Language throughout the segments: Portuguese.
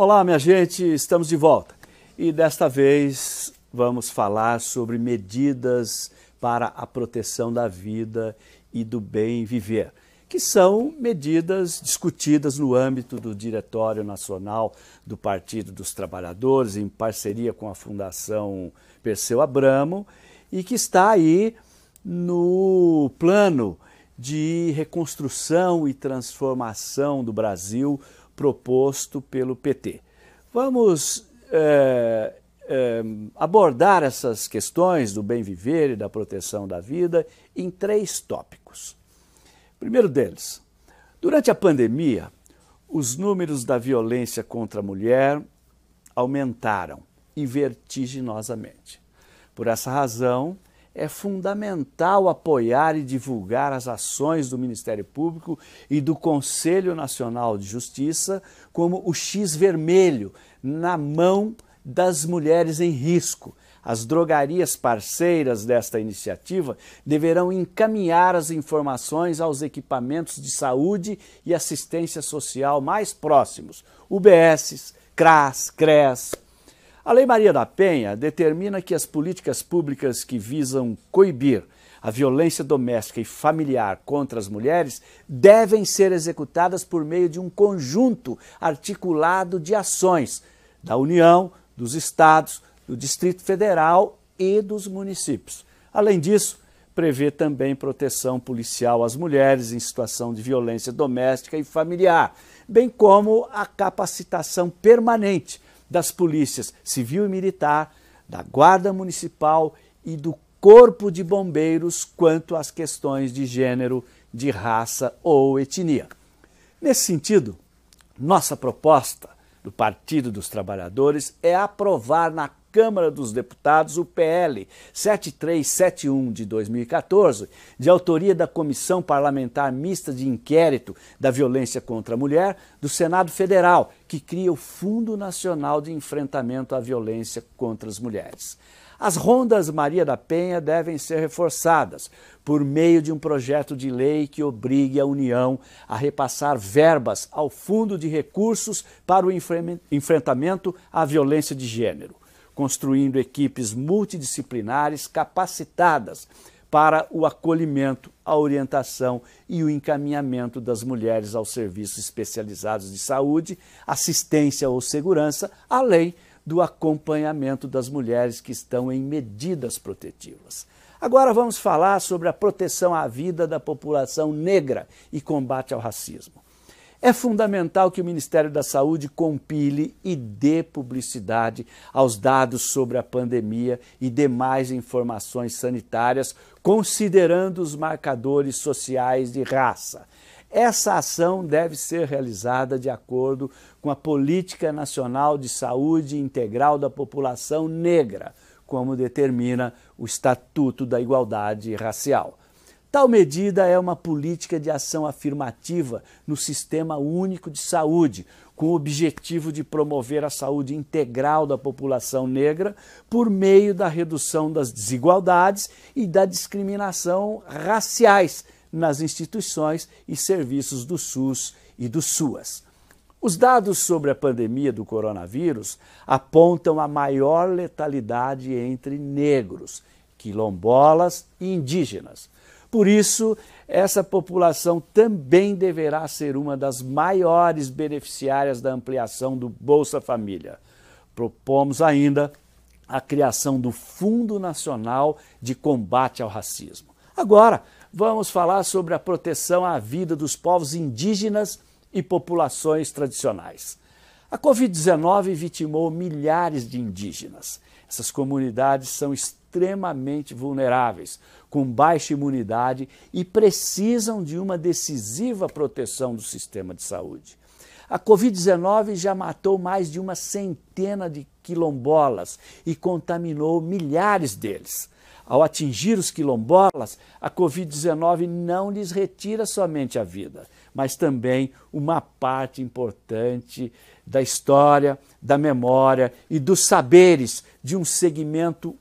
Olá, minha gente, estamos de volta. E desta vez vamos falar sobre medidas para a proteção da vida e do bem viver, que são medidas discutidas no âmbito do Diretório Nacional do Partido dos Trabalhadores, em parceria com a Fundação Perseu Abramo, e que está aí no plano de reconstrução e transformação do Brasil proposto pelo PT. Vamos é, é, abordar essas questões do bem viver e da proteção da vida em três tópicos. primeiro deles, durante a pandemia, os números da violência contra a mulher aumentaram e vertiginosamente. Por essa razão, é fundamental apoiar e divulgar as ações do Ministério Público e do Conselho Nacional de Justiça como o X vermelho na mão das mulheres em risco. As drogarias parceiras desta iniciativa deverão encaminhar as informações aos equipamentos de saúde e assistência social mais próximos, UBS, CRAS, CRES, a Lei Maria da Penha determina que as políticas públicas que visam coibir a violência doméstica e familiar contra as mulheres devem ser executadas por meio de um conjunto articulado de ações da União, dos estados, do Distrito Federal e dos municípios. Além disso, prevê também proteção policial às mulheres em situação de violência doméstica e familiar, bem como a capacitação permanente das polícias civil e militar, da Guarda Municipal e do Corpo de Bombeiros quanto às questões de gênero, de raça ou etnia. Nesse sentido, nossa proposta do Partido dos Trabalhadores é aprovar na Câmara dos Deputados o PL 7371 de 2014, de autoria da Comissão Parlamentar Mista de Inquérito da Violência contra a Mulher do Senado Federal, que cria o Fundo Nacional de Enfrentamento à Violência contra as Mulheres. As rondas Maria da Penha devem ser reforçadas por meio de um projeto de lei que obrigue a União a repassar verbas ao Fundo de Recursos para o Enfrentamento à Violência de Gênero construindo equipes multidisciplinares capacitadas para o acolhimento, a orientação e o encaminhamento das mulheres aos serviços especializados de saúde, assistência ou segurança, além do acompanhamento das mulheres que estão em medidas protetivas. Agora vamos falar sobre a proteção à vida da população negra e combate ao racismo. É fundamental que o Ministério da Saúde compile e dê publicidade aos dados sobre a pandemia e demais informações sanitárias, considerando os marcadores sociais de raça. Essa ação deve ser realizada de acordo com a Política Nacional de Saúde Integral da População Negra, como determina o Estatuto da Igualdade Racial. Tal medida é uma política de ação afirmativa no Sistema Único de Saúde, com o objetivo de promover a saúde integral da população negra por meio da redução das desigualdades e da discriminação raciais nas instituições e serviços do SUS e do SUAS. Os dados sobre a pandemia do coronavírus apontam a maior letalidade entre negros, quilombolas e indígenas por isso, essa população também deverá ser uma das maiores beneficiárias da ampliação do Bolsa Família. Propomos ainda a criação do Fundo Nacional de Combate ao Racismo. Agora, vamos falar sobre a proteção à vida dos povos indígenas e populações tradicionais. A Covid-19 vitimou milhares de indígenas. Essas comunidades são extremamente vulneráveis, com baixa imunidade e precisam de uma decisiva proteção do sistema de saúde. A Covid-19 já matou mais de uma centena de quilombolas e contaminou milhares deles. Ao atingir os quilombolas, a Covid-19 não lhes retira somente a vida, mas também uma parte importante da história, da memória e dos saberes de um segmento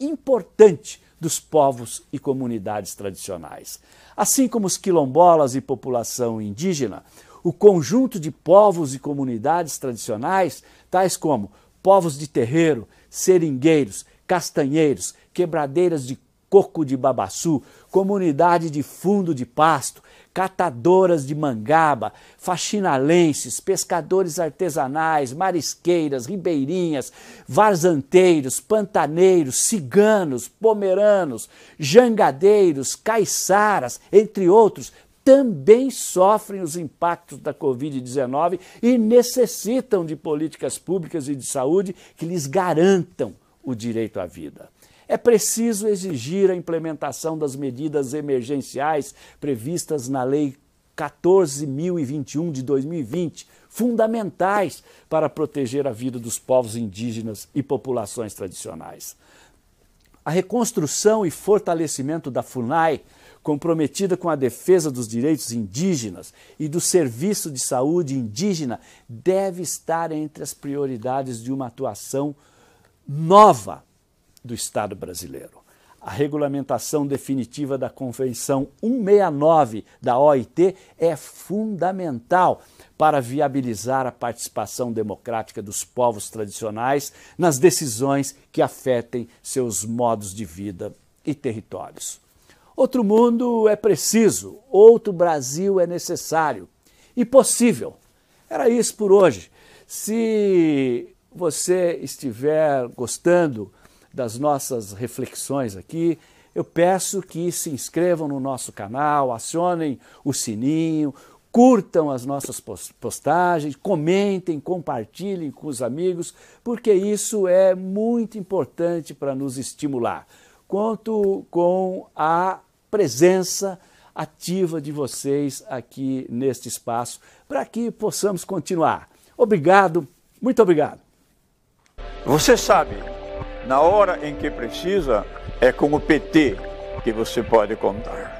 importante dos povos e comunidades tradicionais. Assim como os quilombolas e população indígena, o conjunto de povos e comunidades tradicionais, tais como povos de terreiro, seringueiros, castanheiros, quebradeiras de coco de babaçu, comunidade de fundo de pasto, catadoras de mangaba, faxinalenses, pescadores artesanais, marisqueiras, ribeirinhas, varzanteiros, pantaneiros, ciganos, pomeranos, jangadeiros, caiçaras, entre outros, também sofrem os impactos da Covid-19 e necessitam de políticas públicas e de saúde que lhes garantam o direito à vida. É preciso exigir a implementação das medidas emergenciais previstas na Lei 14.021 de 2020, fundamentais para proteger a vida dos povos indígenas e populações tradicionais. A reconstrução e fortalecimento da FUNAI, comprometida com a defesa dos direitos indígenas e do serviço de saúde indígena, deve estar entre as prioridades de uma atuação nova do Estado brasileiro. A regulamentação definitiva da Convenção 169 da OIT é fundamental para viabilizar a participação democrática dos povos tradicionais nas decisões que afetem seus modos de vida e territórios. Outro mundo é preciso, outro Brasil é necessário e possível. Era isso por hoje. Se você estiver gostando das nossas reflexões aqui, eu peço que se inscrevam no nosso canal, acionem o sininho, curtam as nossas postagens, comentem, compartilhem com os amigos, porque isso é muito importante para nos estimular. Conto com a presença ativa de vocês aqui neste espaço para que possamos continuar. Obrigado, muito obrigado. Você sabe, na hora em que precisa, é com o PT que você pode contar.